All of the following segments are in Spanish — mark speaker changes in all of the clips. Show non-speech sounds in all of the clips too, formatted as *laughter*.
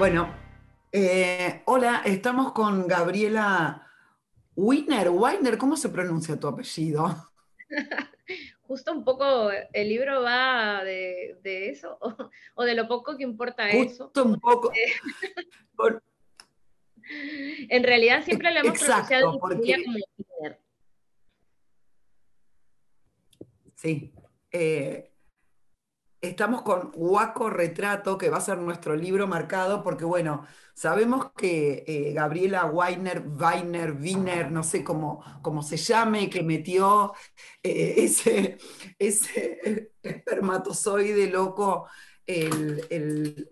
Speaker 1: Bueno, eh, hola, estamos con Gabriela Wiener. Weiner, ¿cómo se pronuncia tu apellido? *laughs*
Speaker 2: Justo un poco el libro va de, eso, *laughs* o, de lo poco que importa eso.
Speaker 1: Justo un poco. *laughs*
Speaker 2: en realidad siempre le hemos pronunciado porque... como Wiener.
Speaker 1: Sí. Eh, Estamos con Huaco Retrato, que va a ser nuestro libro marcado, porque bueno, sabemos que eh, Gabriela Weiner, Weiner, Wiener, no sé cómo, cómo se llame, que metió eh, *laughs* ese, ese espermatozoide loco, el,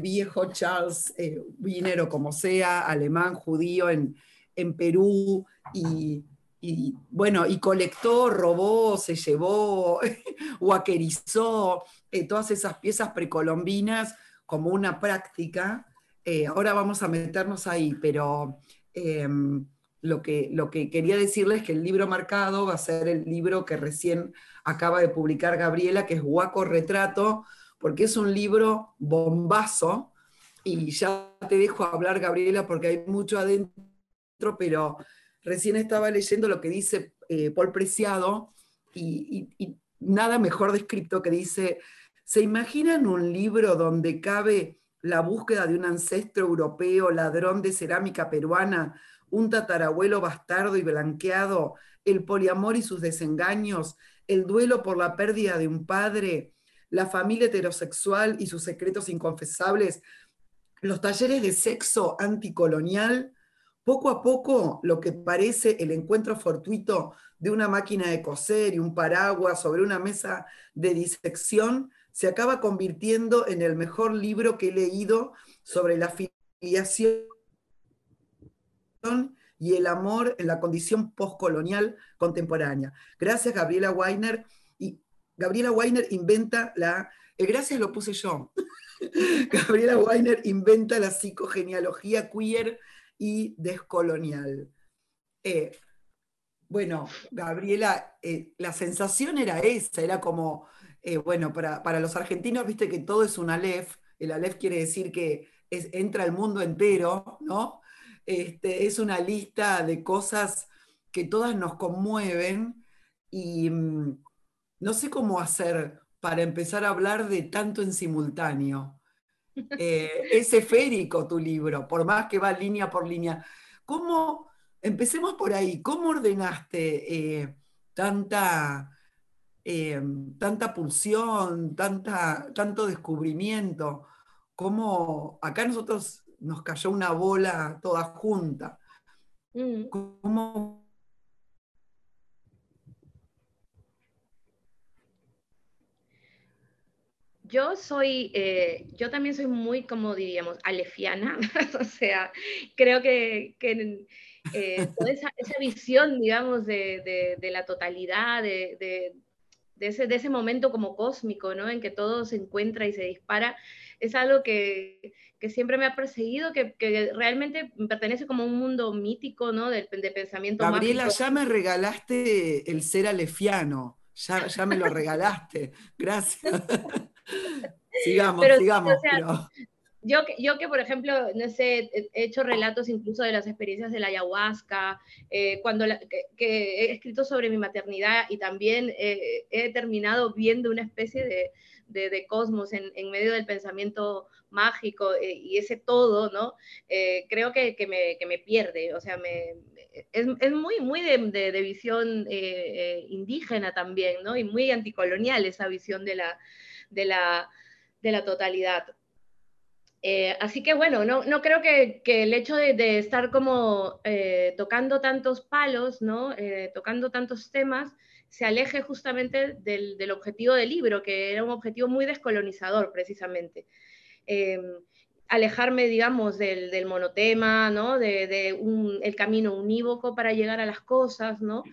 Speaker 1: viejo Charles eh, Wiener o como sea, alemán, judío, en, en Perú, y y bueno, y colectó, robó, se llevó, *laughs* huaquerizó eh, todas esas piezas precolombinas como una práctica. Eh, ahora vamos a meternos ahí, pero em, lo, que, lo que quería decirles es que el libro marcado va a ser el libro que recién acaba de publicar Gabriela, que es Huaco Retrato, porque es un libro bombazo, y ya te dejo hablar, Gabriela, porque hay mucho adentro, pero Recién estaba leyendo lo que dice eh, Paul Preciado y, nada mejor descrito que dice, ¿se imaginan un libro donde cabe la búsqueda de un ancestro europeo, ladrón de cerámica peruana, un tatarabuelo bastardo y blanqueado, el poliamor y sus desengaños, el duelo por la pérdida de un padre, la familia heterosexual y sus secretos inconfesables, los talleres de sexo anticolonial, poco a poco, lo que parece el encuentro fortuito de una máquina de coser y un paraguas sobre una mesa de disección se acaba convirtiendo en el mejor libro que he leído sobre la filiación y el amor en la condición postcolonial contemporánea. Gracias, Gabriela Weiner. Y Gabriela Weiner inventa la. El gracias lo puse yo. *laughs* Gabriela Weiner inventa la psicogenealogía queer y descolonial. Eh, bueno, Gabriela, eh, la sensación era esa, era como, eh, bueno, para, los argentinos, viste que todo es un Aleph, el Aleph quiere decir que entra el mundo entero, ¿no? Este, es una lista de cosas que todas nos conmueven y mm, no sé cómo hacer para empezar a hablar de tanto en simultáneo. Eh, es esférico tu libro, por más que va línea por línea. ¿Cómo, empecemos por ahí, cómo ordenaste eh, tanta, eh, tanta pulsión, tanta, tanto descubrimiento? ¿Cómo acá nosotros nos cayó una bola toda junta? Mm. ¿Cómo
Speaker 2: Yo soy, eh, yo también soy muy, como diríamos, alefiana, *laughs* o sea, creo que, eh, *laughs* toda esa, visión, digamos, de, la totalidad, de, ese, de ese momento como cósmico, ¿no? En que todo se encuentra y se dispara, es algo que, siempre me ha perseguido, que, realmente pertenece como a un mundo mítico, ¿no? De, pensamiento
Speaker 1: Gabriela, ya me regalaste el ser alefiano, ya, ya me lo regalaste, gracias. *laughs* sigamos, sigamos.
Speaker 2: Yo, yo que, por ejemplo, no sé, he hecho relatos incluso de las experiencias de la ayahuasca, eh, cuando que, he escrito sobre mi maternidad y también eh, he terminado viendo una especie de, de, cosmos en, en, medio del pensamiento mágico eh, y ese todo, ¿no? creo que, me, que, me, pierde, o sea, me, es, es muy, muy de, de visión indígena también, ¿no? Y muy anticolonial esa visión de la, de la, de la totalidad. Eh, así que bueno, no, no creo que, que, el hecho de, estar como eh, tocando tantos palos, ¿no? Eh, tocando tantos temas, se aleje justamente del, del, objetivo del libro, que era un objetivo muy descolonizador precisamente. Em, alejarme, digamos, del, del monotema, ¿no? De, de un, el camino unívoco para llegar a las cosas, ¿no?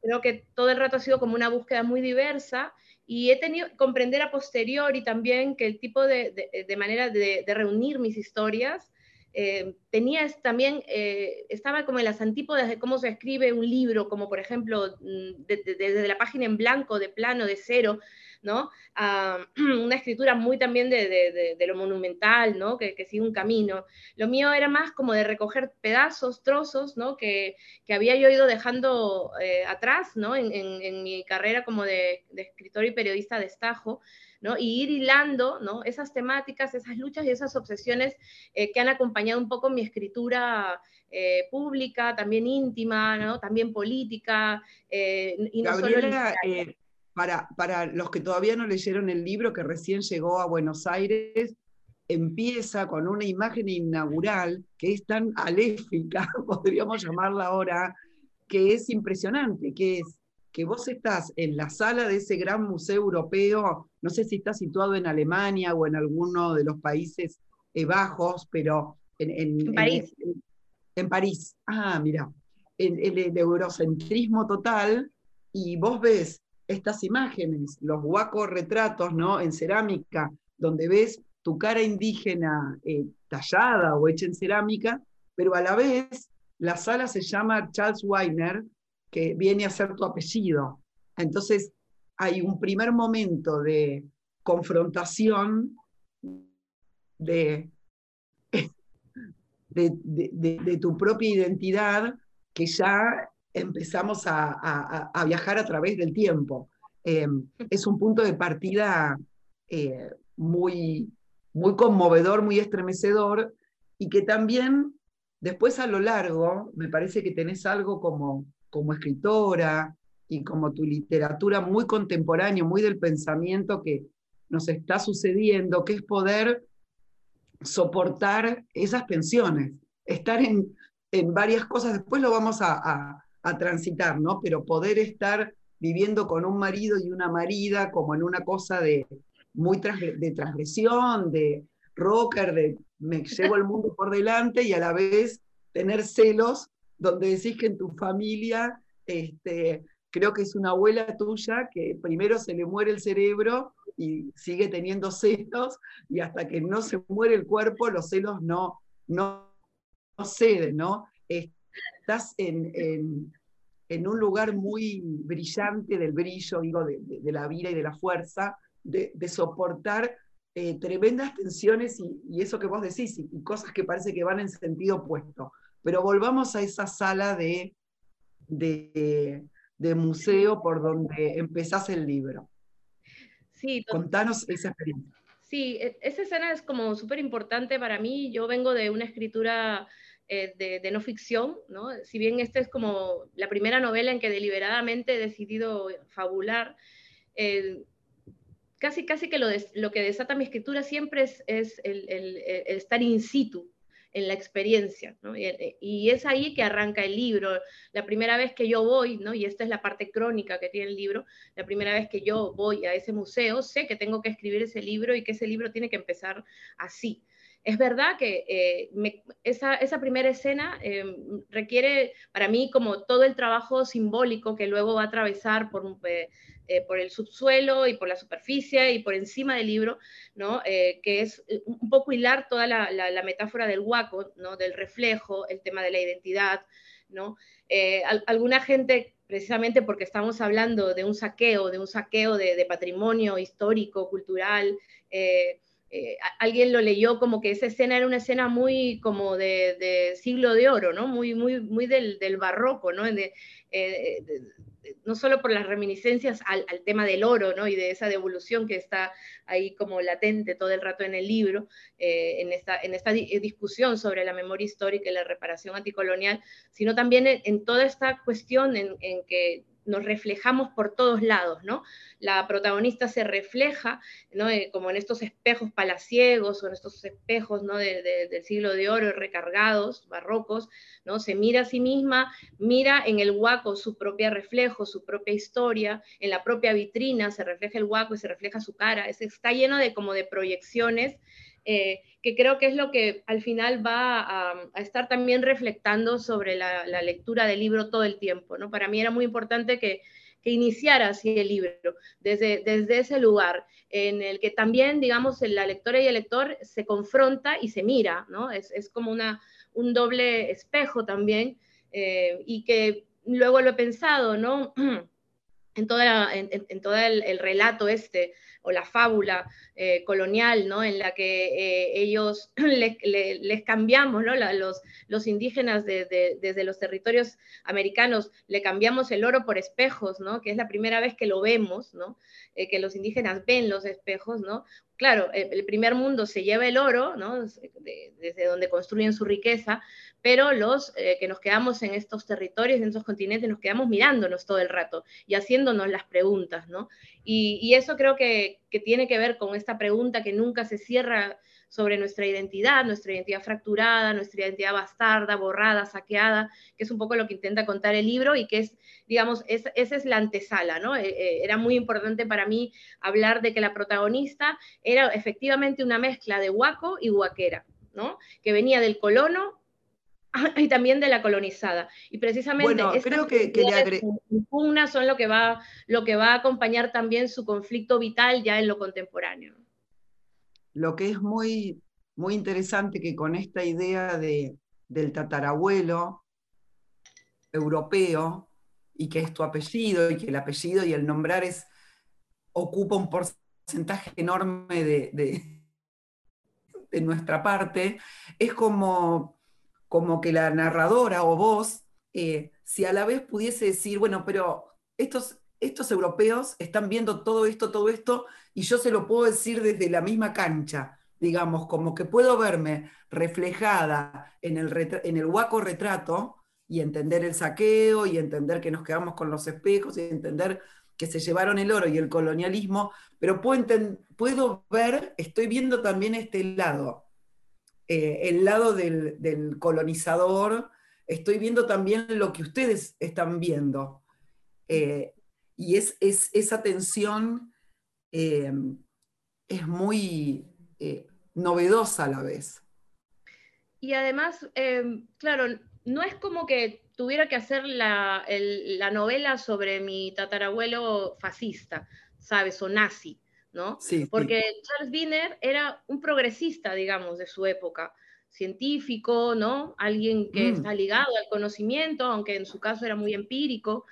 Speaker 2: Creo que todo el rato ha sido como una búsqueda muy diversa y he tenido que comprender a posteriori también que el tipo de, de, manera de, reunir mis historias eh, tenía también, eh, estaba como en las antípodas de cómo se escribe un libro, como por ejemplo mm, desde la página en blanco, de plano, de cero, ¿no? A *clears throat* una escritura muy también de, lo monumental, ¿no? Que, sigue un camino. Lo mío era más como de recoger pedazos, trozos, ¿no? Que, había yo ido dejando eh, atrás, ¿no? En, mi carrera como de, escritor y periodista de estajo, ¿no? Y ir hilando, ¿no? Esas temáticas, esas luchas y esas obsesiones eh, que han acompañado un poco mi escritura eh, pública, también íntima, ¿no? También política,
Speaker 1: y no solo para, para los que todavía no leyeron el libro, que recién llegó a Buenos Aires, empieza con una imagen inaugural que es tan aléfica, *laughs* podríamos llamarla ahora, que es impresionante, que es que vos estás en la sala de ese gran museo europeo, no sé si está situado en Alemania o en alguno de los Países eh, Bajos, pero en,
Speaker 2: París.
Speaker 1: En, París. Ah, mira, en, el eurocentrismo total, y vos ves estas imágenes, los guacos retratos ¿no? en cerámica, donde ves tu cara indígena eh, tallada o hecha en cerámica, pero a la vez la sala se llama Charles Weiner, que viene a ser tu apellido. Entonces hay un primer momento de confrontación de, *laughs* de, tu propia identidad que ya empezamos a, viajar a través del tiempo. Eh, es un punto de partida eh, muy, muy conmovedor, muy estremecedor, y que también después a lo largo, me parece que tenés algo como, como escritora y como tu literatura muy contemporánea, muy del pensamiento que nos está sucediendo, que es poder soportar esas tensiones, estar en, en varias cosas, después lo vamos a transitar, ¿no? Pero poder estar viviendo con un marido y una marida como en una cosa de muy de transgresión, de rocker, de me llevo el mundo por delante y a la vez tener celos donde decís que en tu familia, este, creo que es una abuela tuya que primero se le muere el cerebro y sigue teniendo celos y hasta que no se muere el cuerpo los celos no, no ceden, ¿no? Estás en, un lugar muy brillante del brillo, digo, de, la vida y de la fuerza, de, soportar eh, tremendas tensiones y, eso que vos decís, y, cosas que parece que van en sentido opuesto. Pero volvamos a esa sala de, de, museo por donde empezás el libro.
Speaker 2: Sí,
Speaker 1: Contanos esa experiencia.
Speaker 2: Sí, e, esa escena es como súper importante para mí. Yo vengo de una escritura eh, de, no ficción, ¿no? Si bien esta es como la primera novela en que deliberadamente he decidido fabular, eh, casi, casi que lo, que desata mi escritura siempre es, el, estar in situ en la experiencia, ¿no? y, es ahí que arranca el libro. La primera vez que yo voy, ¿no? y esta es la parte crónica que tiene el libro, la primera vez que yo voy a ese museo, sé que tengo que escribir ese libro y que ese libro tiene que empezar así. Es verdad que eh, esa, primera escena eh, requiere para mí como todo el trabajo simbólico que luego va a atravesar por, eh, por el subsuelo y por la superficie y por encima del libro, ¿no? que es un poco hilar toda la, metáfora del huaco, ¿no? del reflejo, el tema de la identidad. ¿no? alguna gente precisamente porque estamos hablando de un saqueo, de un saqueo de, patrimonio histórico, cultural, eh, alguien lo leyó como que esa escena era una escena muy como de, siglo de oro, ¿no? Muy, muy, muy del, barroco, ¿no? Eh, no solo por las reminiscencias al, tema del oro, ¿no? Y de esa devolución que está ahí como latente todo el rato en el libro, eh, en, esta, en esta discusión sobre la memoria histórica y la reparación anticolonial, sino también en, toda esta cuestión en que nos reflejamos por todos lados, ¿no? La protagonista se refleja, ¿no? Eh, como en estos espejos palaciegos o en estos espejos, ¿no? del siglo de oro recargados, barrocos, ¿no? Se mira a sí misma, mira en el huaco su propio reflejo, su propia historia, en la propia vitrina se refleja el huaco y se refleja su cara, es, está lleno de como de proyecciones eh, que creo que es lo que al final va a, estar también reflectando sobre la, lectura del libro todo el tiempo. ¿no? Para mí era muy importante que, iniciara así el libro, desde, desde ese lugar, en el que también, digamos, la lectora y el lector se confronta y se mira, ¿no? Es, como una, un doble espejo también, eh, y que luego lo he pensado, ¿no? *clears throat* en, toda en, todo el, relato este o la fábula eh, colonial, ¿no? En la que eh, ellos *clears throat* les, cambiamos, ¿no? los, indígenas desde los territorios americanos le cambiamos el oro por espejos, ¿no? Que es la primera vez que lo vemos, ¿no? Eh, que los indígenas ven los espejos, ¿no? Claro, el primer mundo se lleva el oro, ¿no? desde donde construyen su riqueza, pero los que nos quedamos en estos territorios, en estos continentes, nos quedamos mirándonos todo el rato y haciéndonos las preguntas, ¿no? Y, eso creo que, tiene que ver con esta pregunta que nunca se cierra sobre nuestra identidad, nuestra identidad fracturada, nuestra identidad bastarda, borrada, saqueada, que es un poco lo que intenta contar el libro y que es, digamos, esa es la antesala, ¿no? Eh, eh, era muy importante para mí hablar de que la protagonista era efectivamente una mezcla de huaco y huaquera, ¿no? Que venía del colono y también de la colonizada. Y precisamente
Speaker 1: bueno, creo que, que le
Speaker 2: son lo que, va, lo que va a acompañar también su conflicto vital ya en lo contemporáneo
Speaker 1: lo que es muy, muy interesante que con esta idea de, del tatarabuelo europeo, y que es tu apellido, y que el apellido y el nombrar es, ocupa un porcentaje enorme de, de, nuestra parte, es como, como que la narradora o vos, eh, si a la vez pudiese decir, bueno, pero estos, estos europeos están viendo todo esto, todo esto, y yo se lo puedo decir desde la misma cancha, digamos, como que puedo verme reflejada en el, en el huaco retrato y entender el saqueo y entender que nos quedamos con los espejos y entender que se llevaron el oro y el colonialismo, pero puedo, puedo ver, estoy viendo también este lado, eh, el lado del, colonizador, estoy viendo también lo que ustedes están viendo. Eh, y es, esa tensión eh, es muy novedosa a la vez.
Speaker 2: Y además, eh, claro, no es como que tuviera que hacer la, novela sobre mi tatarabuelo fascista, ¿sabes? O nazi, ¿no?
Speaker 1: Sí,
Speaker 2: Porque Charles Wiener era un progresista, digamos, de su época científico, ¿no? Alguien que mm. está ligado al conocimiento, aunque en su caso era muy empírico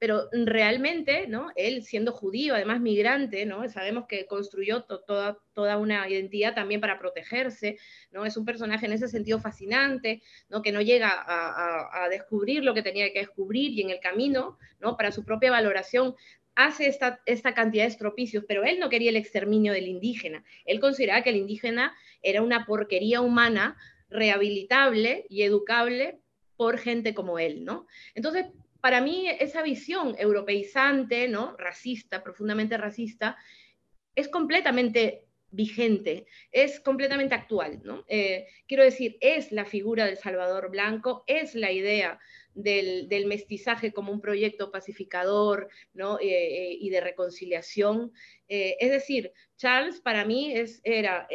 Speaker 2: pero realmente, ¿no? Él siendo judío, además migrante, ¿no? Sabemos que construyó toda, toda una identidad también para protegerse, ¿no? Es un personaje en ese sentido fascinante, ¿no? Que no llega a, descubrir lo que tenía que descubrir y en el camino, ¿no? Para su propia valoración hace esta, esta cantidad de estropicios, pero él no quería el exterminio del indígena. Él consideraba que el indígena era una porquería humana rehabilitable y educable por gente como él, ¿no? Entonces, para mí esa visión europeizante, ¿no? racista, profundamente racista, es completamente vigente, es completamente actual. ¿no? Eh, quiero decir, es la figura del Salvador Blanco, es la idea del, mestizaje como un proyecto pacificador ¿no? Eh, eh, y de reconciliación. es decir, Charles para mí es, era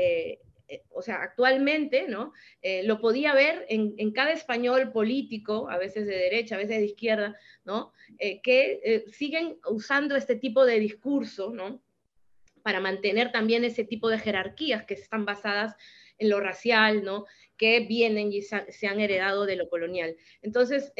Speaker 2: o sea, actualmente, ¿no? Lo podía ver en, cada español político, a veces de derecha, a veces de izquierda, ¿no? Que siguen usando este tipo de discurso, ¿no? Para mantener también ese tipo de jerarquías que están basadas en lo racial, ¿no? Que vienen y se han heredado de lo colonial. Entonces,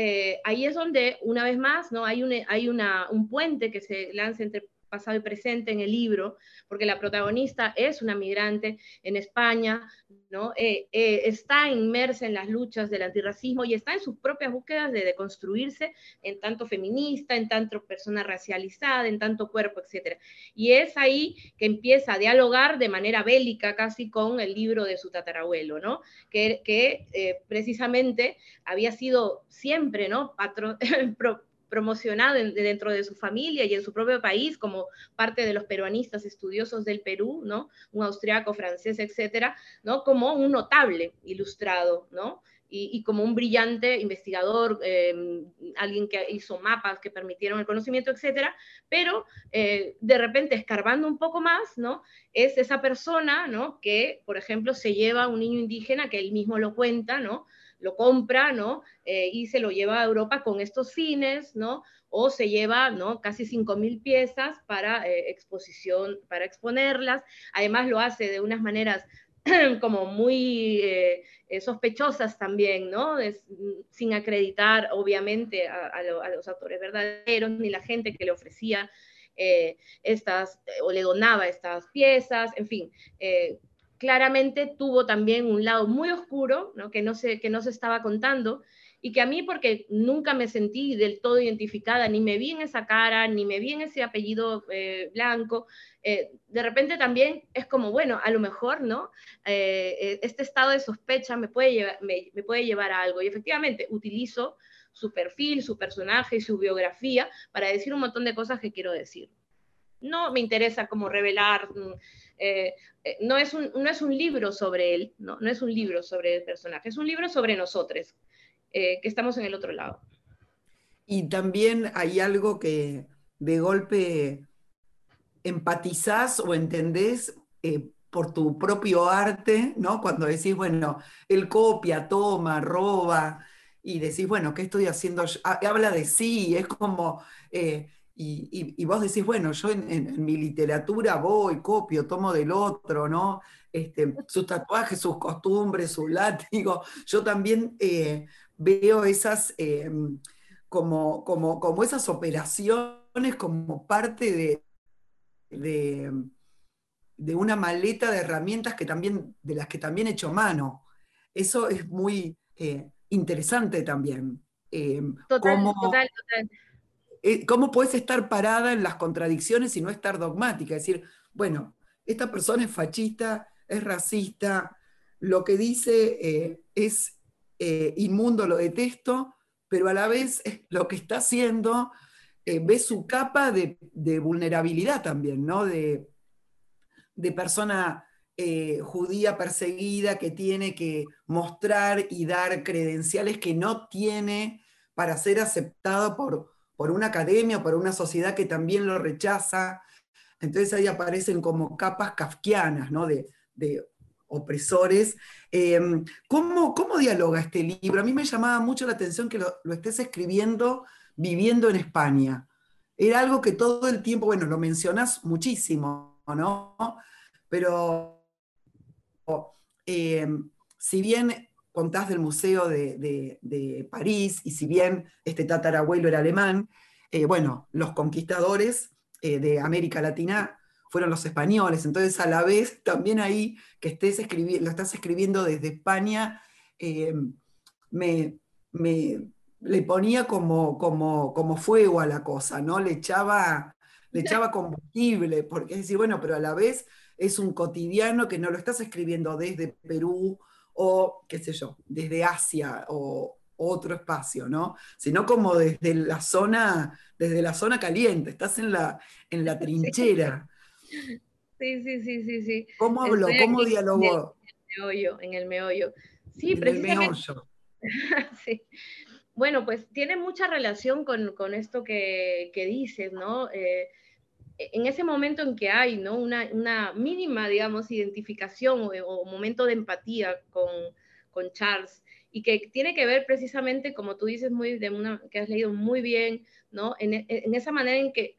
Speaker 2: ahí es donde, una vez más, ¿no? Hay, un, hay una, un puente que se lanza entre pasado y presente en el libro, porque la protagonista es una migrante en España, ¿no? Eh, eh, está inmersa en las luchas del antirracismo y está en sus propias búsquedas de deconstruirse en tanto feminista, en tanto persona racializada, en tanto cuerpo, etc. Y es ahí que empieza a dialogar de manera bélica casi con el libro de su tatarabuelo, ¿no? Que, eh, precisamente había sido siempre, ¿no? Patro, *laughs* promocionado dentro de su familia y en su propio país como parte de los peruanistas estudiosos del Perú, ¿no? Un austriaco, francés, etcétera, ¿no? Como un notable ilustrado, ¿no? Y, como un brillante investigador, em, alguien que hizo mapas que permitieron el conocimiento, etcétera, pero eh, de repente escarbando un poco más, ¿no? Es esa persona, ¿no? Que, por ejemplo, se lleva a un niño indígena, que él mismo lo cuenta, ¿no? Lo compra, ¿no? Eh, y se lo lleva a Europa con estos fines, ¿no? O se lleva, ¿no? Casi 5.000 piezas para eh, exposición, para exponerlas. Además lo hace de unas maneras *clears throat* como muy eh, sospechosas también, ¿no? sin acreditar, obviamente, a, los autores verdaderos ni la gente que le ofrecía estas o le donaba estas piezas, en fin. Claramente tuvo también un lado muy oscuro, ¿no? Que, no se, que no se estaba contando, y que a mí, porque nunca me sentí del todo identificada, ni me vi en esa cara, ni me vi en ese apellido eh, blanco, eh, de repente también es como, bueno, a lo mejor, ¿no? Eh, este estado de sospecha me puede, llevar, me, puede llevar a algo. Y efectivamente, utilizo su perfil, su personaje y su biografía para decir un montón de cosas que quiero decir. No me interesa como revelar, mm, no, es un, no es un libro sobre él, ¿no? no es un libro sobre el personaje, es un libro sobre nosotros, eh, que estamos en el otro lado.
Speaker 1: Y también hay algo que de golpe empatizás o entendés eh, por tu propio arte, ¿no? Cuando decís, bueno, él copia, toma, roba, y decís, bueno, ¿qué estoy haciendo? Habla de sí, es como, eh, y, vos decís, bueno, yo en, mi literatura voy, copio, tomo del otro, ¿no? Este, sus tatuajes, sus costumbres, su látigo. Yo también veo esas, eh, como, como, como, esas operaciones como parte de, de, una maleta de herramientas que también, de las que también he hecho mano. Eso es muy eh, interesante también.
Speaker 2: Eh, total, cómo, total,
Speaker 1: ¿Cómo puedes estar parada en las contradicciones y no estar dogmática? Es decir, bueno, esta persona es fascista, es racista, lo que dice es eh, inmundo, lo detesto, pero a la vez lo que está haciendo eh, ve su capa de, vulnerabilidad también, ¿no? De, persona eh, judía perseguida que tiene que mostrar y dar credenciales que no tiene para ser aceptado por, por una academia o por una sociedad que también lo rechaza. Entonces ahí aparecen como capas kafkianas, ¿no? De, de opresores. Em, ¿cómo, ¿cómo, dialoga este libro? A mí me llamaba mucho la atención que lo, estés escribiendo viviendo en España. Era algo que todo el tiempo, bueno, lo mencionas muchísimo, ¿no? Pero em, si bien contás del Museo de, París y si bien este tatarabuelo era alemán, eh, bueno, los conquistadores eh, de América Latina fueron los españoles. Entonces, a la vez, también ahí que estés lo estás escribiendo desde España, eh, me, le ponía como, como, como fuego a la cosa, ¿no? Le echaba, le echaba combustible, porque es decir, bueno, pero a la vez es un cotidiano que no lo estás escribiendo desde Perú o, qué sé yo, desde Asia o otro espacio, ¿no? Sino como desde la zona, desde la zona caliente, estás en la, en la trinchera.
Speaker 2: Sí, sí, sí, sí, sí.
Speaker 1: ¿Cómo habló? ¿Cómo dialogó?
Speaker 2: En el, meollo, en el meollo. Sí, en precisamente. El meollo. *laughs* sí. Bueno, pues tiene mucha relación con, con esto que, que, dices, ¿no? Eh, en ese momento en que hay, ¿no? Una, una mínima, digamos, identificación o, momento de empatía con, con, Charles y que tiene que ver precisamente, como tú dices, muy de una, que has leído muy bien, ¿no? En, en esa manera en que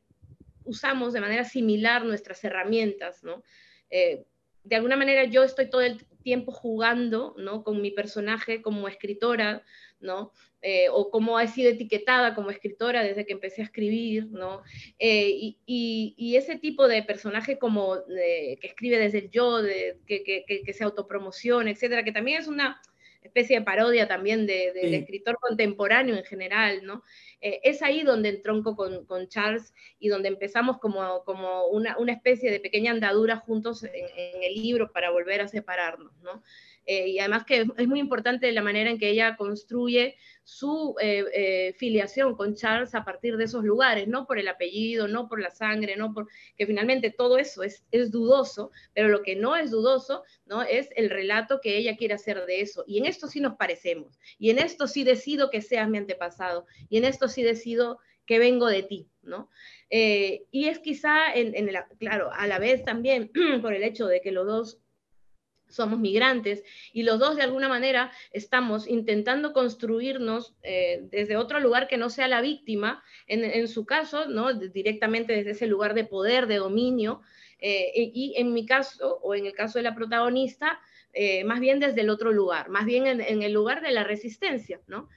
Speaker 2: usamos de manera similar nuestras herramientas, ¿no? Eh, de alguna manera yo estoy todo el tiempo jugando, ¿no? Con mi personaje como escritora, ¿no? Eh, o como ha sido etiquetada como escritora desde que empecé a escribir, ¿no? Eh, y, ese tipo de personaje como que escribe desde el yo, de, que, que, que, se autopromociona, etcétera, que también es una especie de parodia también del escritor contemporáneo en general, ¿no? Eh, es ahí donde entronco con, con, Charles y donde empezamos como, como una, una especie de pequeña andadura juntos en, en, el libro para volver a separarnos, ¿no? Eh, y además que es muy importante la manera en que ella construye su eh, eh, filiación con Charles a partir de esos lugares, no por el apellido, no por la sangre, no por que finalmente todo eso es, es dudoso, pero lo que no es dudoso ¿no? es el relato que ella quiere hacer de eso. Y en esto sí nos parecemos, y en esto sí decido que seas mi antepasado, y en esto sí decido que vengo de ti, ¿no? y es quizá, en, en claro, a la vez también *clears throat* por el hecho de que los dos somos migrantes y los dos de alguna manera estamos intentando construirnos eh, desde otro lugar que no sea la víctima, en, su caso, ¿no? directamente desde ese lugar de poder, de dominio, eh, y en mi caso, o en el caso de la protagonista, eh, más bien desde el otro lugar, más bien en, el lugar de la resistencia, ¿no?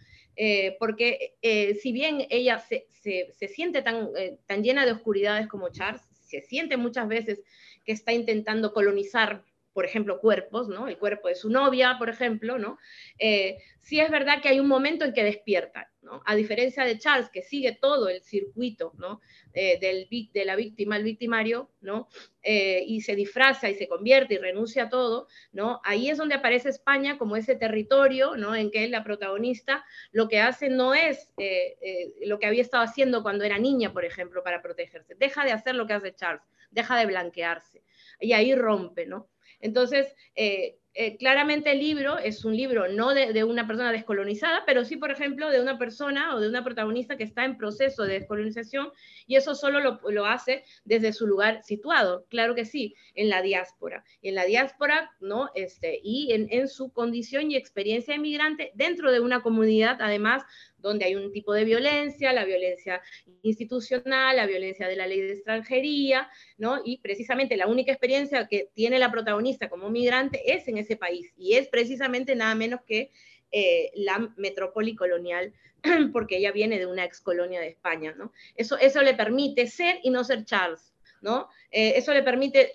Speaker 2: Porque si bien ella se, siente tan, tan llena de oscuridades como Charles, se siente muchas veces que está intentando colonizar por ejemplo, cuerpos, ¿no? El cuerpo de su novia, por ejemplo, ¿no? Eh, sí es verdad que hay un momento en que despierta, ¿no? A diferencia de Charles, que sigue todo el circuito, ¿no? Eh, del, de la víctima al victimario, ¿no? Eh, y se disfraza y se convierte y renuncia a todo, ¿no? Ahí es donde aparece España como ese territorio, ¿no? En que la protagonista lo que hace no es lo que había estado haciendo cuando era niña, por ejemplo, para protegerse. Deja de hacer lo que hace Charles, deja de blanquearse. Y ahí rompe, ¿no? Entonces, eh, eh, claramente el libro es un libro no de, una persona descolonizada, pero sí, por ejemplo, de una persona o de una protagonista que está en proceso de descolonización y eso solo lo, hace desde su lugar situado, claro que sí, en la diáspora. En la diáspora, ¿no? Este, y en, en su condición y experiencia de migrante dentro de una comunidad, además, donde hay un tipo de violencia, la violencia institucional, la violencia de la ley de extranjería, ¿no? Y precisamente la única experiencia que tiene la protagonista como migrante es en ese país, y es precisamente nada menos que eh, la metrópoli colonial, *clears throat* porque ella viene de una ex colonia de España, ¿no? Eso, eso le permite ser y no ser Charles, ¿no? Eh, eso le permite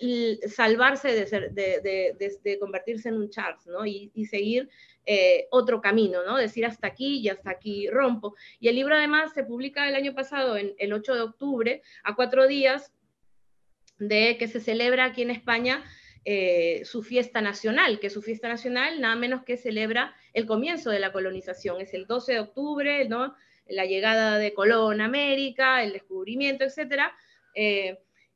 Speaker 2: salvarse de, convertirse en un Charles, ¿no? Y, seguir eh, otro camino, ¿no? Decir hasta aquí y hasta aquí rompo. Y el libro además se publica el año pasado, el 8 de octubre, a cuatro días de que se celebra aquí en España eh, su fiesta nacional, que su fiesta nacional nada menos que celebra el comienzo de la colonización. Es el 12 de octubre, ¿no? La llegada de Colón a América, el descubrimiento, etcétera.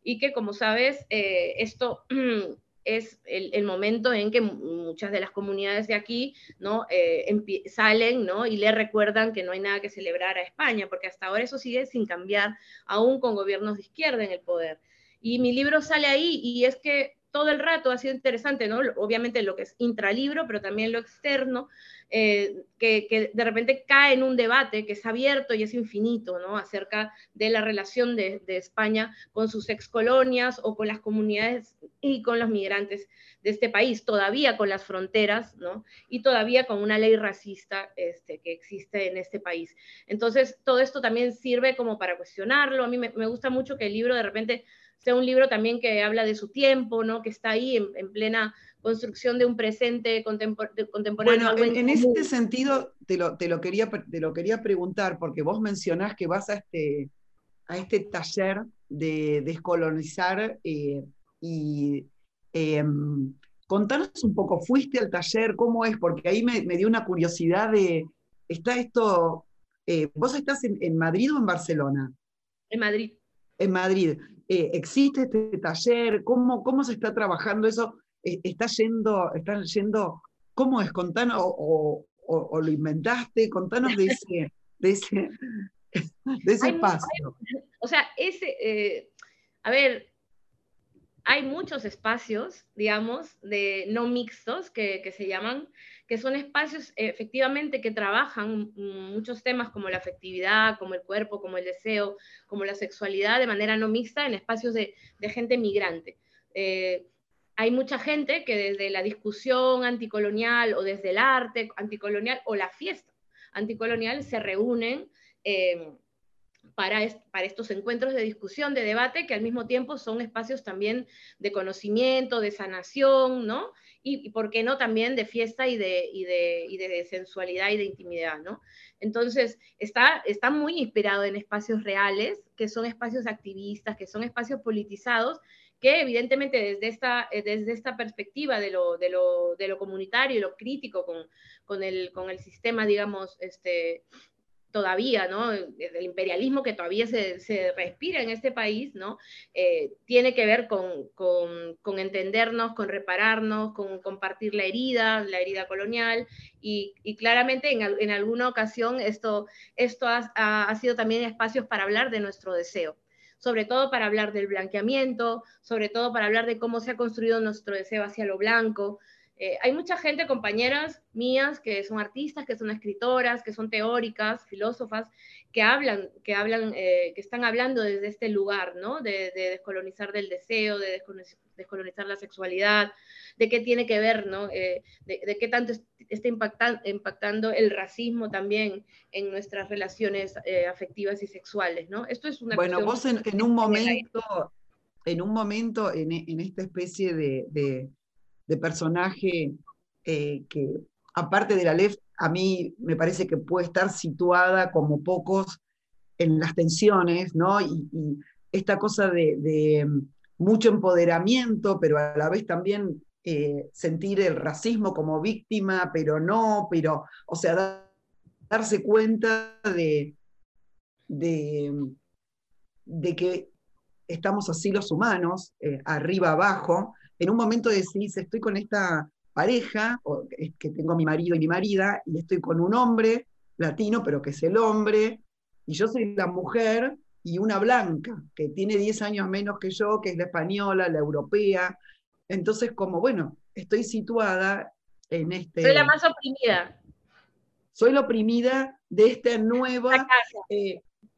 Speaker 2: Y que, como sabes, esto *clears throat* es el, momento en que muchas de las comunidades de aquí ¿no? Eh, salen ¿no? y le recuerdan que no hay nada que celebrar a España, porque hasta ahora eso sigue sin cambiar, aún con gobiernos de izquierda en el poder. Y mi libro sale ahí y es que todo el rato ha sido interesante, ¿no? Obviamente lo que es intralibro, pero también lo externo, eh, que, de repente cae en un debate que es abierto y es infinito, ¿no? Acerca de la relación de, España con sus excolonias o con las comunidades y con los migrantes de este país, todavía con las fronteras, ¿no? Y todavía con una ley racista este, que existe en este país. Entonces, todo esto también sirve como para cuestionarlo. A mí me, me gusta mucho que el libro de repente sea un libro también que habla de su tiempo, ¿no? Que está ahí en plena construcción de un presente contemporáneo.
Speaker 1: Bueno, en, este sentido te lo, te, lo quería, te lo quería preguntar, porque vos mencionás que vas a este, a este taller de descolonizar eh, y em, contanos un poco, ¿fuiste al taller? ¿Cómo es? Porque ahí me, dio una curiosidad de, ¿está esto, eh, vos estás en, Madrid o en Barcelona?
Speaker 2: En Madrid.
Speaker 1: En Madrid. Eh, ¿Existe este taller? ¿Cómo, ¿Cómo se está trabajando eso? Eh, está yendo, están yendo, ¿cómo es? Contanos, o, lo inventaste, contanos de ese, de ese, *laughs* de ese espacio.
Speaker 2: o sea, ese, eh, a ver, hay muchos espacios, digamos, de no mixtos que, que, se llaman, que son espacios efectivamente que trabajan muchos temas como la afectividad, como el cuerpo, como el deseo, como la sexualidad de manera no mixta en espacios de, de gente migrante. Eh, hay mucha gente que desde la discusión anticolonial o desde el arte anticolonial o la fiesta anticolonial se reúnen eh, para, para, estos encuentros de discusión, de debate, que al mismo tiempo son espacios también de conocimiento, de sanación, ¿no? Y, por qué no también de fiesta y de, y de, y de sensualidad y de intimidad, ¿no? Entonces, está, está muy inspirado en espacios reales, que son espacios activistas, que son espacios politizados, que evidentemente desde esta, eh, desde esta perspectiva de lo, de, lo, de lo comunitario y lo crítico con, con, el, con el sistema, digamos, este, todavía, ¿no? El imperialismo que todavía se, se respira en este país, ¿no? Eh, tiene que ver con, con, con, entendernos, con repararnos, con compartir la herida, la herida colonial, y, y claramente en, en, alguna ocasión esto, esto ha, ha, sido también espacios para hablar de nuestro deseo sobre todo para hablar del blanqueamiento, sobre todo para hablar de cómo se ha construido nuestro deseo hacia lo blanco, eh, hay mucha gente, compañeras mías, que son artistas, que son escritoras, que son teóricas, filósofas, que hablan, que hablan, eh, que están hablando desde este lugar, ¿no? De, descolonizar del deseo, de descolonizar, la sexualidad, de qué tiene que ver, ¿no? Eh, de, qué tanto está impactando el racismo también en nuestras relaciones afectivas y sexuales, ¿no?
Speaker 1: Esto es una bueno, vos en, un momento, en un momento, en, en esta especie de de personaje eh, que, aparte de la LEF, a mí me parece que puede estar situada como pocos en las tensiones, ¿no? Y, esta cosa de, mucho empoderamiento, pero a la vez también eh, sentir el racismo como víctima, pero no, pero, o sea, darse cuenta de, de, de, que estamos así los humanos, eh, arriba abajo, en un momento decís, estoy con esta pareja, o que tengo mi marido y mi marida, y estoy con un hombre latino, pero que es el hombre, y yo soy la mujer y una blanca, que tiene 10 años menos que yo, que es la española, la europea. Entonces, como, bueno, estoy situada en este...
Speaker 2: Soy la más oprimida.
Speaker 1: Soy la oprimida de esta nueva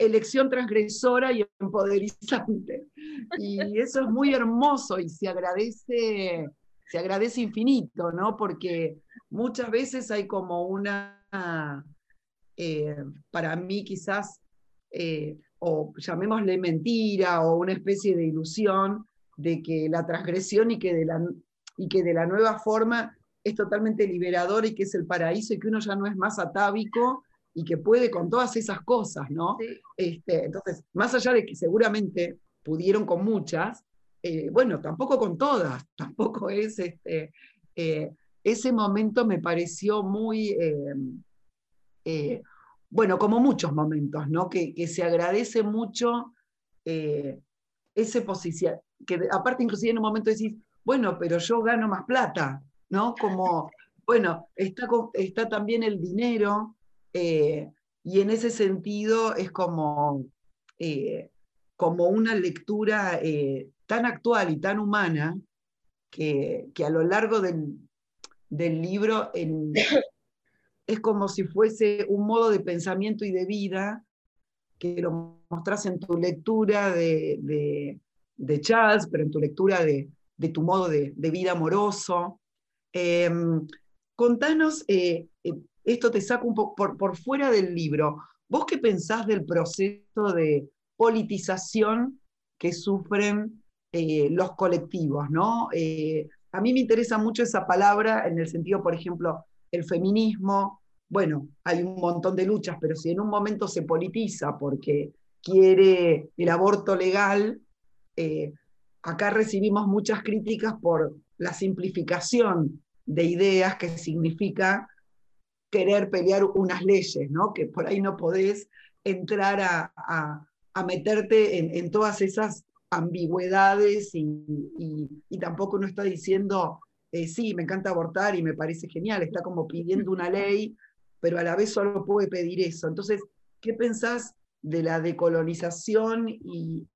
Speaker 1: elección transgresora y empoderizante. Y eso es muy hermoso y se agradece, se agradece infinito, ¿no? Porque muchas veces hay como una, eh, para mí quizás, eh, o llamémosle mentira o una especie de ilusión de que la transgresión y que de la, y que de la nueva forma es totalmente liberador y que es el paraíso y que uno ya no es más atávico y que puede con todas esas cosas, ¿no? Este, entonces, más allá de que seguramente pudieron con muchas, eh, bueno, tampoco con todas, *laughs* tampoco es este, eh, ese momento me pareció muy, eh, bueno, como muchos momentos, ¿no? Que, que se agradece mucho ese posición, que aparte inclusive en un momento decís, bueno, pero yo gano más plata, ¿no? Como, *laughs* bueno, está, está también el dinero, eh, y en ese sentido es como, eh, como una lectura eh, tan actual y tan humana que, que a lo largo del, del libro *coughs* es como si fuese un modo de pensamiento y de vida que lo mostras en tu lectura de, de, de Charles, pero en tu lectura de, de tu modo de, vida amoroso. Em, contanos, esto te saca un poco por, fuera del libro. ¿Vos qué pensás del proceso de politización que sufren eh, los colectivos? ¿no? Eh, a mí me interesa mucho esa palabra en el sentido, por ejemplo, el feminismo. Bueno, hay un montón de luchas, pero si en un momento se politiza porque quiere el aborto legal, eh, acá recibimos muchas críticas por la simplificación de ideas que significa querer pelear unas leyes, ¿no? que por ahí no podés entrar a, meterte en, todas esas ambigüedades y, tampoco uno está diciendo, eh, sí, me encanta abortar y me parece genial, está como pidiendo una ley, pero a la vez solo puede pedir eso. Entonces, ¿qué pensás de la decolonización y,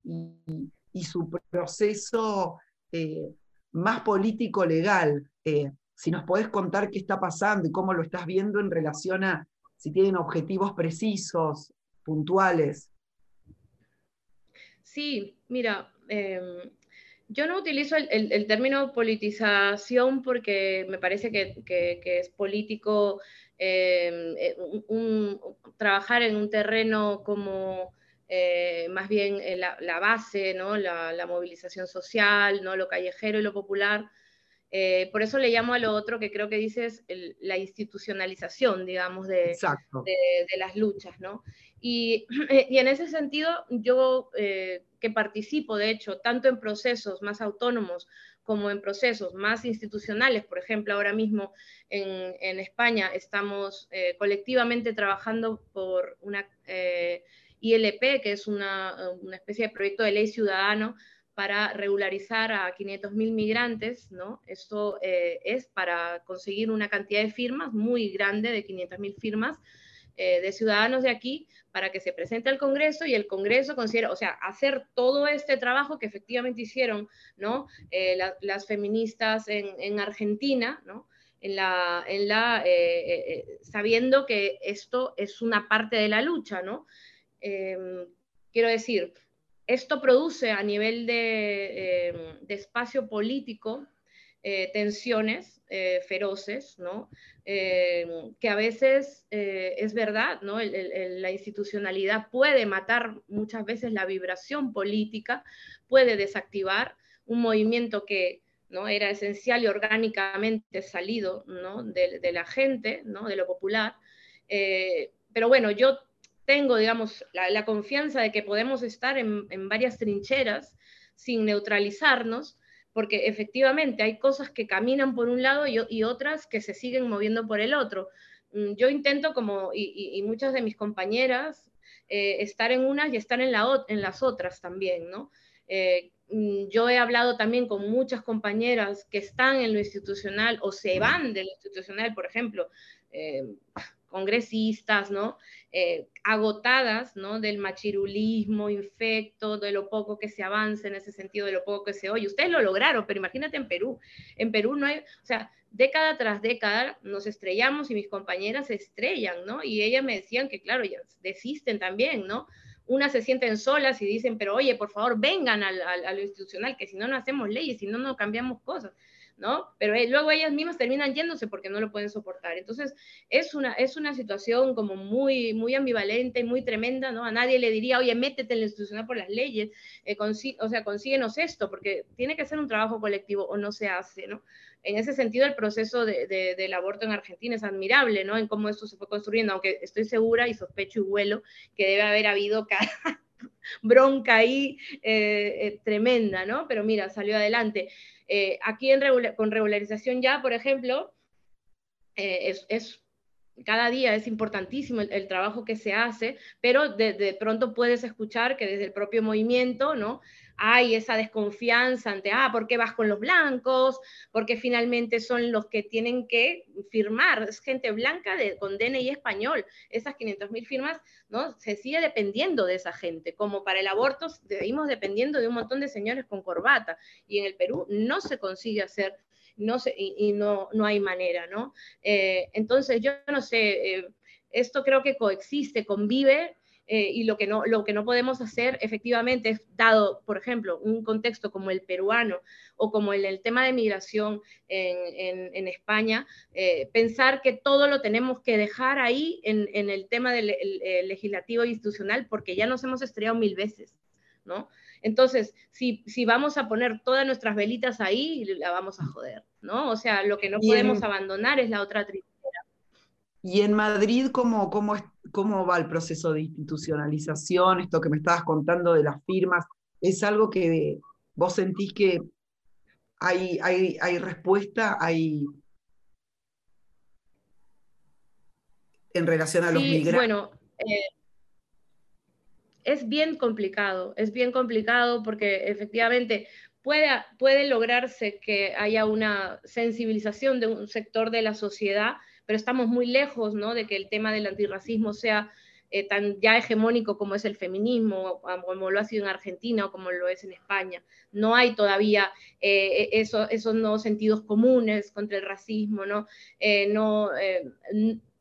Speaker 1: su proceso eh, más político-legal? Eh, si nos podés contar qué está pasando y cómo lo estás viendo en relación a si tienen objetivos precisos, puntuales.
Speaker 2: Sí, mira, em, yo no utilizo el, término politización porque me parece que, es político em, eh, trabajar en un terreno como eh, más bien eh, la, base, ¿no? La, la, movilización social, ¿no? lo callejero y lo popular, eh, por eso le llamo a lo otro que creo que dices la institucionalización, digamos, de, de, las luchas, ¿no? Y, *clears throat* y, en ese sentido, yo eh, que participo, de hecho, tanto en procesos más autónomos como en procesos más institucionales, por ejemplo, ahora mismo en, en España estamos eh, colectivamente trabajando por una ILP, que es una, una especie de proyecto de ley ciudadano para regularizar a 500.000 migrantes, ¿no? Esto eh, es para conseguir una cantidad de firmas muy grande, de 500.000 firmas, eh, de ciudadanos de aquí, para que se presente al Congreso y el Congreso considere, o sea, hacer todo este trabajo que efectivamente hicieron, ¿no? Eh, las feministas en, en, Argentina, ¿no? en la, en la sabiendo que esto es una parte de la lucha, ¿no? Em, quiero decir, esto produce a nivel de, em, espacio político eh, tensiones eh, feroces, ¿no? Em, que a veces eh, es verdad, ¿no? la institucionalidad puede matar muchas veces la vibración política, puede desactivar un movimiento que ¿no? era esencial y orgánicamente salido ¿no? de, la gente, ¿no? de lo popular. pero bueno, yo tengo, digamos, la, confianza de que podemos estar en, varias trincheras sin neutralizarnos, porque efectivamente hay cosas que caminan por un lado y, otras que se siguen moviendo por el otro. Mm, yo intento, como y, muchas de mis compañeras, eh, estar en unas y estar en, la, en las otras también, ¿no? Eh, mm, yo he hablado también con muchas compañeras que están en lo institucional o se van de lo institucional, por ejemplo, eh, congresistas, ¿no? Eh, agotadas, ¿no? Del machirulismo infecto, de lo poco que se avanza en ese sentido, de lo poco que se oye. Ustedes lo lograron, pero imagínate en Perú. En Perú no hay, o sea, década tras década nos estrellamos y mis compañeras se estrellan, ¿no? Y ellas me decían que, claro, ellas desisten también, ¿no? Unas se sienten solas y dicen, pero oye, por favor, vengan a lo institucional, que si no, no hacemos leyes, si no, no cambiamos cosas. ¿No? Pero eh, luego ellas mismas terminan yéndose porque no lo pueden soportar. Entonces, es una, es una situación como muy, muy ambivalente, muy tremenda, ¿no? A nadie le diría, oye, métete en la institucional por las leyes, eh, o sea, consíguenos esto, porque tiene que ser un trabajo colectivo o no se hace, ¿no? En ese sentido, el proceso de, del aborto en Argentina es admirable, ¿no? En cómo esto se fue construyendo, aunque estoy segura y sospecho y vuelo que debe haber habido cada *laughs* bronca ahí eh, tremenda, ¿no? Pero mira, salió adelante. Eh, aquí con regularización ya, por ejemplo, eh, es, cada día es importantísimo el, trabajo que se hace, pero de, pronto puedes escuchar que desde el propio movimiento, ¿no? Hay esa desconfianza ante, ah, ¿por qué vas con los blancos? Porque finalmente son los que tienen que firmar, es gente blanca de, con DNI español, esas 500.000 firmas, ¿no? Se sigue dependiendo de esa gente, como para el aborto seguimos dependiendo de un montón de señores con corbata, y en el Perú no se consigue hacer no sé, y, no, no hay manera, ¿no? Eh, entonces, yo no sé, eh, esto creo que coexiste, convive, eh, y lo que, no, lo que no podemos hacer efectivamente es, dado, por ejemplo, un contexto como el peruano o como el, el tema de migración en, en, España, pensar que todo lo tenemos que dejar ahí en, en el tema del legislativo e institucional porque ya nos hemos estrellado mil veces, ¿no? Entonces, si, si vamos a poner todas nuestras velitas ahí, la vamos a joder, ¿no? O sea, lo que no podemos abandonar es la otra trinchera.
Speaker 1: ¿Y en Madrid cómo, cómo, cómo va el proceso de institucionalización? Esto que me estabas contando de las firmas, ¿es algo que vos sentís que hay, hay, hay respuesta, hay en relación a los migrantes?
Speaker 2: Bueno, eh, es bien complicado, es bien complicado porque efectivamente puede, puede lograrse que haya una sensibilización de un sector de la sociedad, pero estamos muy lejos ¿no? de que el tema del antirracismo sea eh, tan ya hegemónico como es el feminismo, como lo ha sido en Argentina o como lo es en España. No hay todavía eh, eso, esos nuevos sentidos comunes contra el racismo, ¿no? Eh, no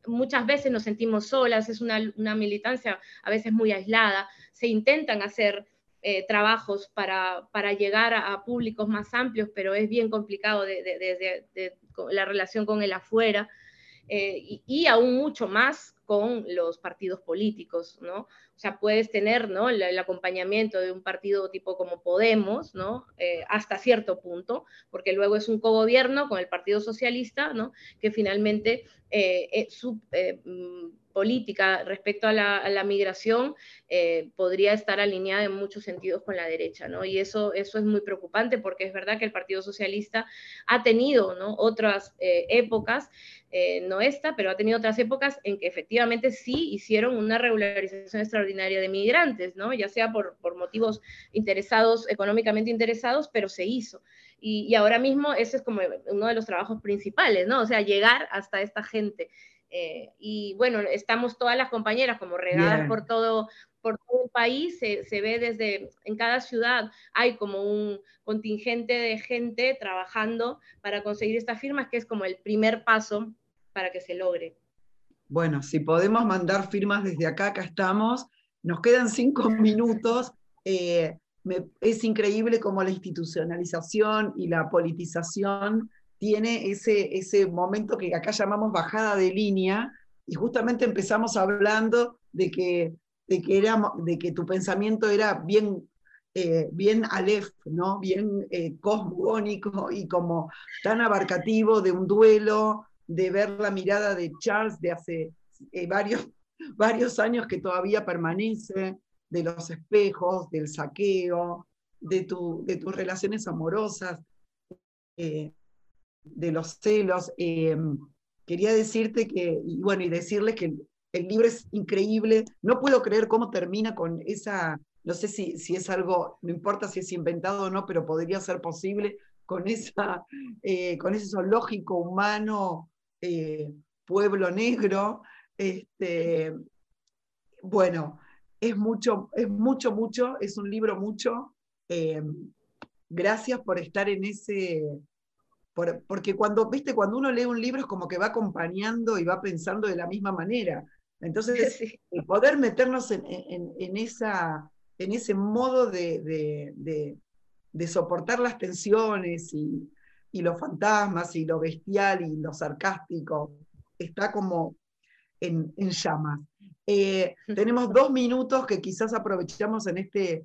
Speaker 2: muchas veces nos sentimos solas, es una, militancia a veces muy aislada, se intentan hacer eh, trabajos para, llegar a, públicos más amplios, pero es bien complicado desde de, la relación con el afuera. Eh, y, aún mucho más con los partidos políticos, ¿no? O sea, puedes tener ¿no? el, acompañamiento de un partido tipo como Podemos, ¿no? Eh, hasta cierto punto, porque luego es un cogobierno con el Partido Socialista, ¿no? Que finalmente eh, eh, su mm, política respecto a la, migración podría estar alineada en muchos sentidos con la derecha, ¿no? Y eso, eso es muy preocupante porque es verdad que el Partido Socialista ha tenido, ¿no? Otras épocas eh, no esta, pero ha tenido otras épocas en que efectivamente sí hicieron una regularización extraordinaria de migrantes, ¿no? Ya sea por, motivos interesados, económicamente interesados, pero se hizo. Y, ahora mismo ese es como uno de los trabajos principales, ¿no? O sea, llegar hasta esta gente. Eh, y bueno, estamos todas las compañeras como regadas por todo, por todo el país, se, se, ve desde, en cada ciudad hay como un contingente de gente trabajando para conseguir estas firmas, que es como el primer paso para que se logre.
Speaker 1: Bueno, si podemos mandar firmas desde acá, acá estamos. Nos quedan cinco *laughs* minutos. Eh, es increíble cómo la institucionalización y la politización tiene ese, ese momento que acá llamamos bajada de línea, y justamente empezamos hablando de que, de que, de que tu pensamiento era bien, eh, bien alef, ¿no? bien eh, cosmogónico y como tan abarcativo de un duelo, de ver la mirada de Charles de hace eh, varios, *laughs* varios años que todavía permanece, de los espejos, del saqueo, de, tu, de tus relaciones amorosas, eh, de los celos. Eh, quería decirte que, bueno, y decirles que el, libro es increíble. No puedo creer cómo termina con esa, no sé si, si es algo, no importa si es inventado o no, pero podría ser posible, con, esa, con ese zoológico humano eh, pueblo Negro. Este, bueno, es mucho, es mucho, mucho, es un libro mucho. Eh, gracias por estar en ese, porque cuando, viste, cuando uno lee un libro es como que va acompañando y va pensando de la misma manera. Entonces, *laughs* poder meternos en, esa, en ese modo de, de soportar las tensiones y, y los fantasmas y lo bestial y lo sarcástico está como en, llamas. Eh, *laughs* tenemos dos minutos que quizás aprovechamos en este,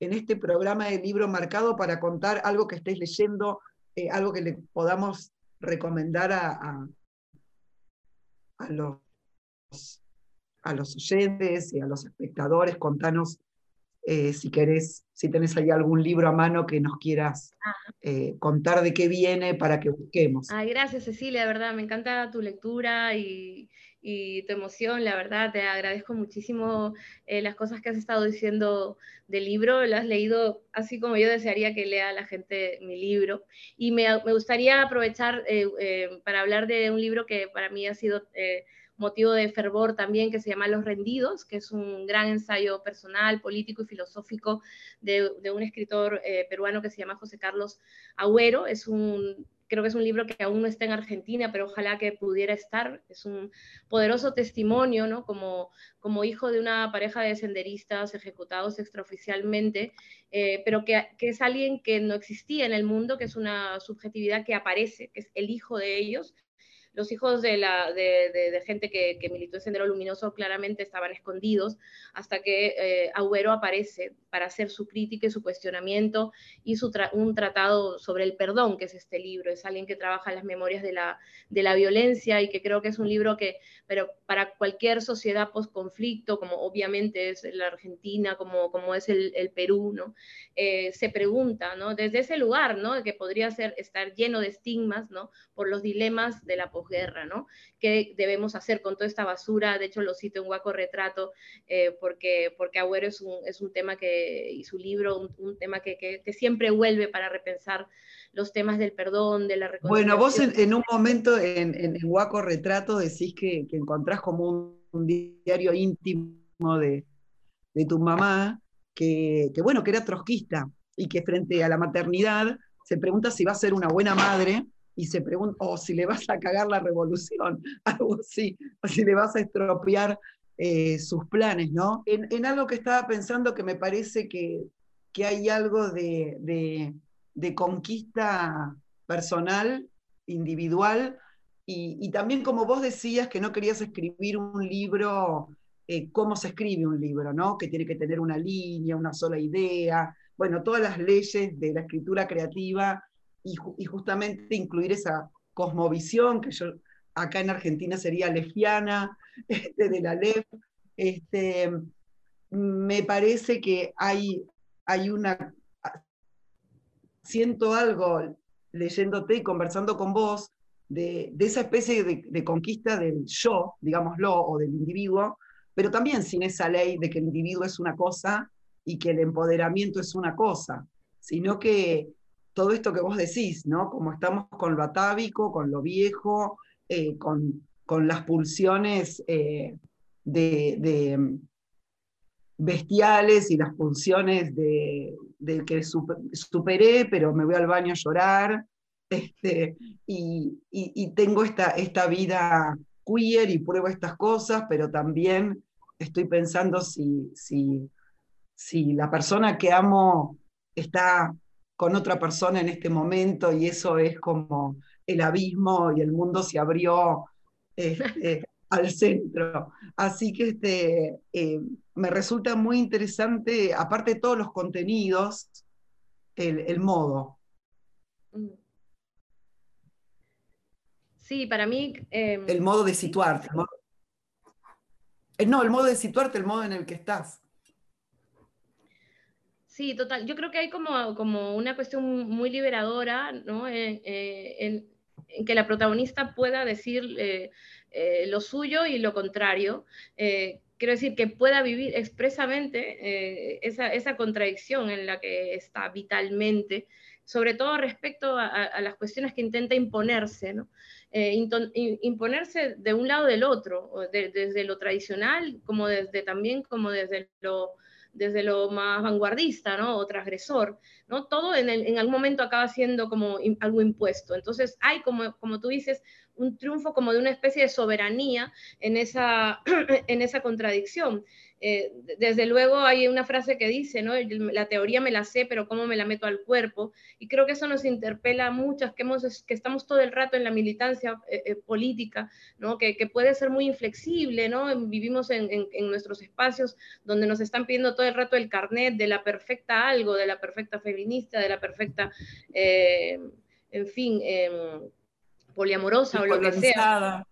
Speaker 1: en este programa de libro marcado para contar algo que estéis leyendo, eh, algo que le podamos recomendar a, a, los, a los oyentes y a los espectadores. Contanos eh, si querés, si tenés ahí algún libro a mano que nos quieras eh, contar de qué viene para que busquemos.
Speaker 2: Ay, gracias Cecilia, de verdad, me encanta tu lectura y, tu emoción, la verdad, te agradezco muchísimo eh, las cosas que has estado diciendo del libro, lo has leído así como yo desearía que lea la gente mi libro. Y me, me gustaría aprovechar para hablar de un libro que para mí ha sido motivo de fervor también que se llama Los Rendidos, que es un gran ensayo personal, político y filosófico de, un escritor eh, peruano que se llama José Carlos Agüero. Es un, creo que es un libro que aún no está en Argentina, pero ojalá que pudiera estar. Es un poderoso testimonio, ¿no? Como, como hijo de una pareja de senderistas ejecutados extraoficialmente, eh, pero que, que, es alguien que no existía en el mundo, que es una subjetividad que aparece, que es el hijo de ellos, los hijos de, la, de, gente que, militó en Sendero Luminoso claramente estaban escondidos hasta que eh, Agüero aparece para hacer su crítica y su cuestionamiento y su un tratado sobre el perdón, que es este libro. Es alguien que trabaja las memorias de la, de la violencia y que creo que es un libro que, pero para cualquier sociedad post-conflicto, como obviamente es la Argentina, como, como es el, Perú, ¿no? Eh, se pregunta, ¿no? Desde ese lugar, ¿no? Que podría ser, estar lleno de estigmas, ¿no? Por los dilemas de la posguerra, ¿no? ¿Qué debemos hacer con toda esta basura? De hecho, lo cito en Guaco Retrato, eh, porque, porque Agüero es un, es un tema que, y su libro, un, tema que, que, siempre vuelve para repensar los temas del perdón, de la
Speaker 1: reconciliación. Bueno, vos en, un momento en, en, Guaco Retrato decís que, que encontrás como un, diario íntimo de, de tu mamá, que, que, bueno, que era trotskista y que frente a la maternidad se pregunta si va a ser una buena madre y se pregunta, o si le vas a cagar la revolución, *laughs* algo así, o si le vas a estropear eh, sus planes, ¿no? En, algo que estaba pensando que me parece que, que hay algo de, de, conquista personal, individual, y, también como vos decías que no querías escribir un libro, eh, cómo se escribe un libro, ¿no? Que tiene que tener una línea, una sola idea, bueno, todas las leyes de la escritura creativa y, justamente incluir esa cosmovisión que yo acá en Argentina sería lefiana, *laughs* este, de la LEF. Este, me parece que hay, hay una... Siento algo leyéndote y conversando con vos de, esa especie de, de, conquista del yo, digámoslo, o del individuo, pero también sin esa ley de que el individuo es una cosa y que el empoderamiento es una cosa, sino que todo esto que vos decís, ¿no? Como estamos con lo atávico, con lo viejo, eh, con, con las pulsiones eh, de, bestiales y las pulsiones de, que superé, pero me voy al baño a llorar, *laughs* este, y, tengo esta, esta vida queer y pruebo estas cosas, pero también estoy pensando si, si, si la persona que amo está con otra persona en este momento y eso es como el abismo y el mundo se abrió este, *laughs* al centro. Así que este, eh, me resulta muy interesante, aparte de todos los contenidos, el, modo. Mm.
Speaker 2: Sí, para mí...
Speaker 1: Em, el modo de situarte. Eh, no, el modo de situarte, el modo en el que estás.
Speaker 2: Sí, total. Yo creo que hay como, como una cuestión muy liberadora, ¿no? Eh, eh, en, que la protagonista pueda decir lo suyo y lo contrario. quiero decir, que pueda vivir expresamente esa, esa, contradicción en la que está vitalmente, sobre todo respecto a, las cuestiones que intenta imponerse, ¿no? Eh, imponerse de un lado del otro, desde lo tradicional como desde también como desde lo, desde lo más vanguardista, ¿no? O transgresor, ¿no? Todo en, en algún momento acaba siendo como algo impuesto. Entonces hay, como, como tú dices, un triunfo como de una especie de soberanía en esa, *clears throat* en esa contradicción. Eh, desde luego hay una frase que dice, ¿no? La teoría me la sé, pero ¿cómo me la meto al cuerpo? Y creo que eso nos interpela a muchas que, hemos, que estamos todo el rato en la militancia eh, eh, política, ¿no? Que, puede ser muy inflexible, ¿no? Vivimos en, nuestros espacios donde nos están pidiendo todo el rato el carnet de la perfecta algo, de la perfecta feminista, de la perfecta, en fin, em, poliamorosa o lo que sea.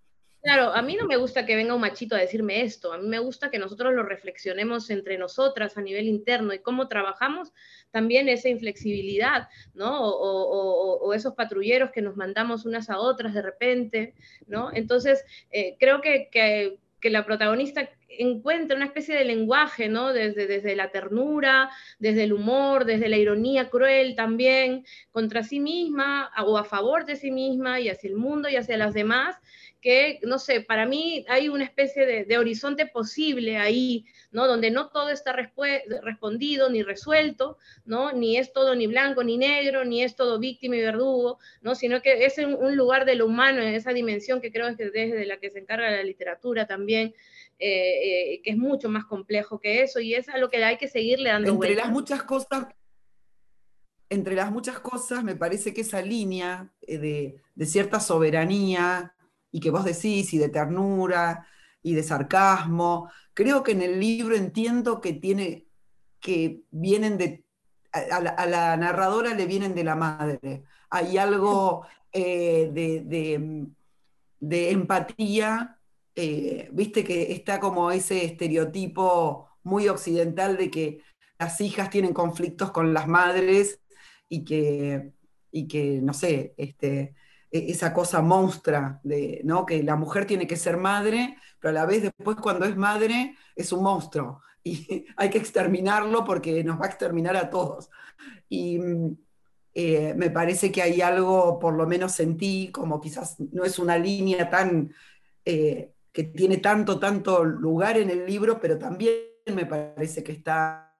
Speaker 2: Claro, a mí no me gusta que venga un machito a decirme esto, a mí me gusta que nosotros lo reflexionemos entre nosotras a nivel interno y cómo trabajamos también esa inflexibilidad, ¿no? O, esos patrulleros que nos mandamos unas a otras de repente, ¿no? Entonces, eh, creo que, que, la protagonista encuentra una especie de lenguaje, ¿no? Desde, desde la ternura, desde el humor, desde la ironía cruel también, contra sí misma o a favor de sí misma y hacia el mundo y hacia las demás, que, no sé, para mí hay una especie de, horizonte posible ahí, ¿no? Donde no todo está respondido ni resuelto, ¿no? Ni es todo ni blanco ni negro, ni es todo víctima y verdugo, ¿no? Sino que es un, lugar de lo humano, en esa dimensión que creo que desde la que se encarga la literatura también, eh, eh, que es mucho más complejo que eso, y es a lo que hay que seguirle dando
Speaker 1: Entre las muchas cosas entre las muchas cosas, me parece que esa línea eh, de, de, cierta soberanía y que vos decís, y de ternura, y de sarcasmo. Creo que en el libro entiendo que tiene, que vienen de, a, la, narradora le vienen de la madre. Hay algo eh, de, empatía, eh, viste que está como ese estereotipo muy occidental de que las hijas tienen conflictos con las madres y que, y que no sé, este, e-, esa cosa monstrua de, ¿no? que la mujer tiene que ser madre, pero a la vez después cuando es madre es un monstruo *laughs* y hay que exterminarlo porque nos va a exterminar a todos. Y mm, eh, me parece que hay algo, por lo menos sentí, como quizás no es una línea tan, eh, que tiene tanto, tanto lugar en el libro, pero también me parece que está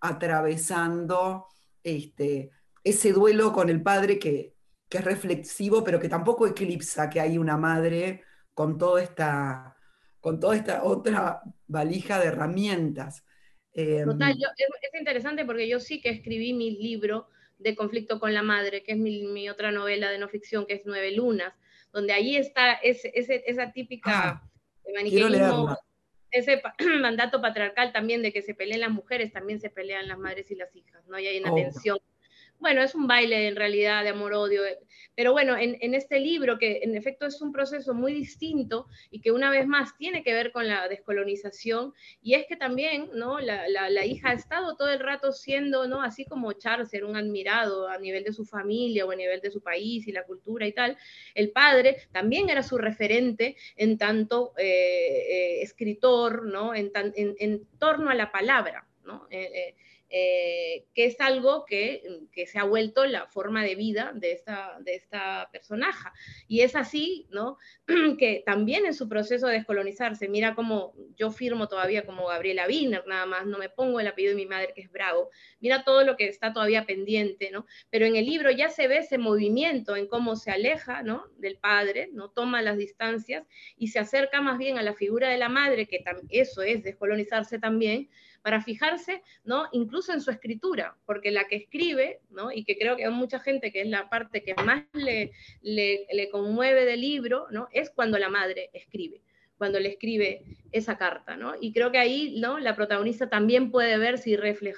Speaker 1: atravesando este, ese duelo con el padre que, que es reflexivo, pero que tampoco eclipsa que hay una madre con toda esta, con toda esta otra valija de herramientas.
Speaker 2: Total, em, es, interesante porque yo sí que escribí mi libro de conflicto con la madre, que es mi, otra novela de no ficción, que es Nueve Lunas, donde ahí está ese, esa típica ah, ese *clears throat* mandato patriarcal también de que se peleen las mujeres, también se pelean las madres y las hijas, ¿no? Y hay una tensión bueno, es un baile en realidad de amor-odio, eh, pero bueno, en, este libro, que en efecto es un proceso muy distinto y que una vez más tiene que ver con la descolonización, y es que también, ¿no? La, hija ha estado todo el rato siendo, ¿no? Así como Charles era un admirado a nivel de su familia o a nivel de su país y la cultura y tal, el padre también era su referente en tanto eh, eh, escritor, ¿no? En, en torno a la palabra, ¿no? Que es algo que, que, se ha vuelto la forma de vida de esta, de esta personaje. Y es así, ¿no? *clears throat* que también en su proceso de descolonizarse, mira cómo yo firmo todavía como Gabriela Wiener, nada más, no me pongo el apellido de mi madre que es Bravo, mira todo lo que está todavía pendiente, ¿no? Pero en el libro ya se ve ese movimiento en cómo se aleja, ¿no? Del padre, ¿no? Toma las distancias y se acerca más bien a la figura de la madre, que eso es descolonizarse también, para fijarse, ¿no? Incluso en su escritura, porque la que escribe, ¿no? Y que creo que hay mucha gente que es la parte que más le, le, conmueve del libro, ¿no? Es cuando la madre escribe cuando le escribe esa carta, ¿no? Y creo que ahí, ¿no? La protagonista también puede verse y,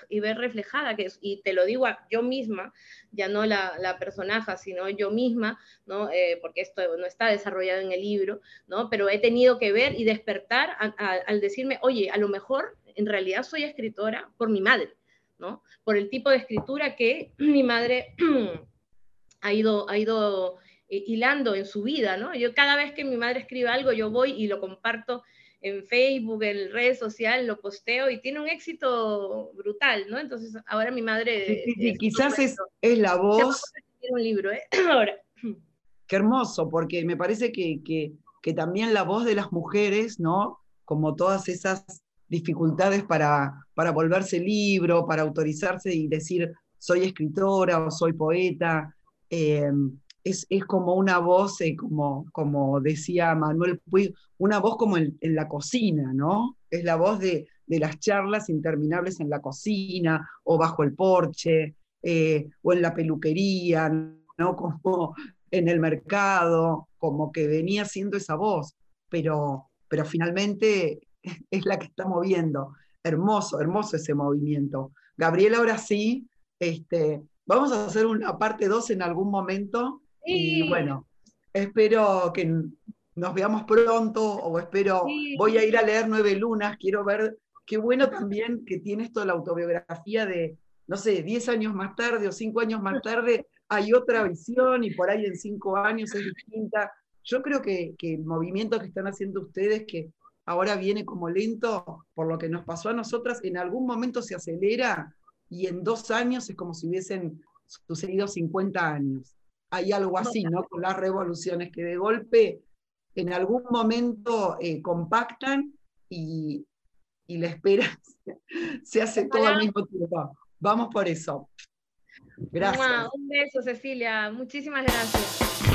Speaker 2: y ver reflejada, que y te lo digo yo misma, ya no la, la personaje, sino yo misma, ¿no? Eh, porque esto no está desarrollado en el libro, ¿no? Pero he tenido que ver y despertar al decirme, oye, a lo mejor en realidad soy escritora por mi madre, ¿no? Por el tipo de escritura que *clears throat* mi madre *clears throat* ha ido, ha ido eh, hilando en su vida, ¿no? Yo cada vez que mi madre escribe algo, yo voy y lo comparto en Facebook, en redes sociales, lo posteo y tiene un éxito brutal, ¿no? Entonces ahora mi madre...
Speaker 1: Sí, sí, quizás es, es, la voz...
Speaker 2: un libro, ¿eh? *clears throat* Ahora.
Speaker 1: Qué hermoso, porque me parece que, que, que también la voz de las mujeres, ¿no? Como todas esas dificultades para, para volverse libro, para autorizarse y decir soy escritora o soy poeta. Eh, es, como una voz, eh, como, como decía Manuel Puig, una voz como en, la cocina, ¿no? Es la voz de, las charlas interminables en la cocina o bajo el porche eh, o en la peluquería, ¿no? *laughs* Como en el mercado, como que venía siendo esa voz, pero, pero finalmente *laughs* es la que está moviendo. Hermoso, hermoso ese movimiento. Gabriel, ahora sí, este, vamos a hacer una parte 2 en algún momento. Y bueno, espero que nos veamos pronto o espero, voy a ir a leer Nueve Lunas, quiero ver, qué bueno también que tiene esto la autobiografía de, no sé, 10 años más tarde o 5 años más tarde, hay otra visión y por ahí en 5 años es distinta. Yo creo que, que el movimiento que están haciendo ustedes, que ahora viene como lento, por lo que nos pasó a nosotras, en algún momento se acelera y en dos años es como si hubiesen sucedido 50 años. Hay algo así, ¿no? Con las revoluciones que de golpe en algún momento eh, compactan y, la espera *laughs* se hace todo al mismo tiempo. Vamos por eso. Gracias.
Speaker 2: Un beso, Cecilia. Muchísimas gracias.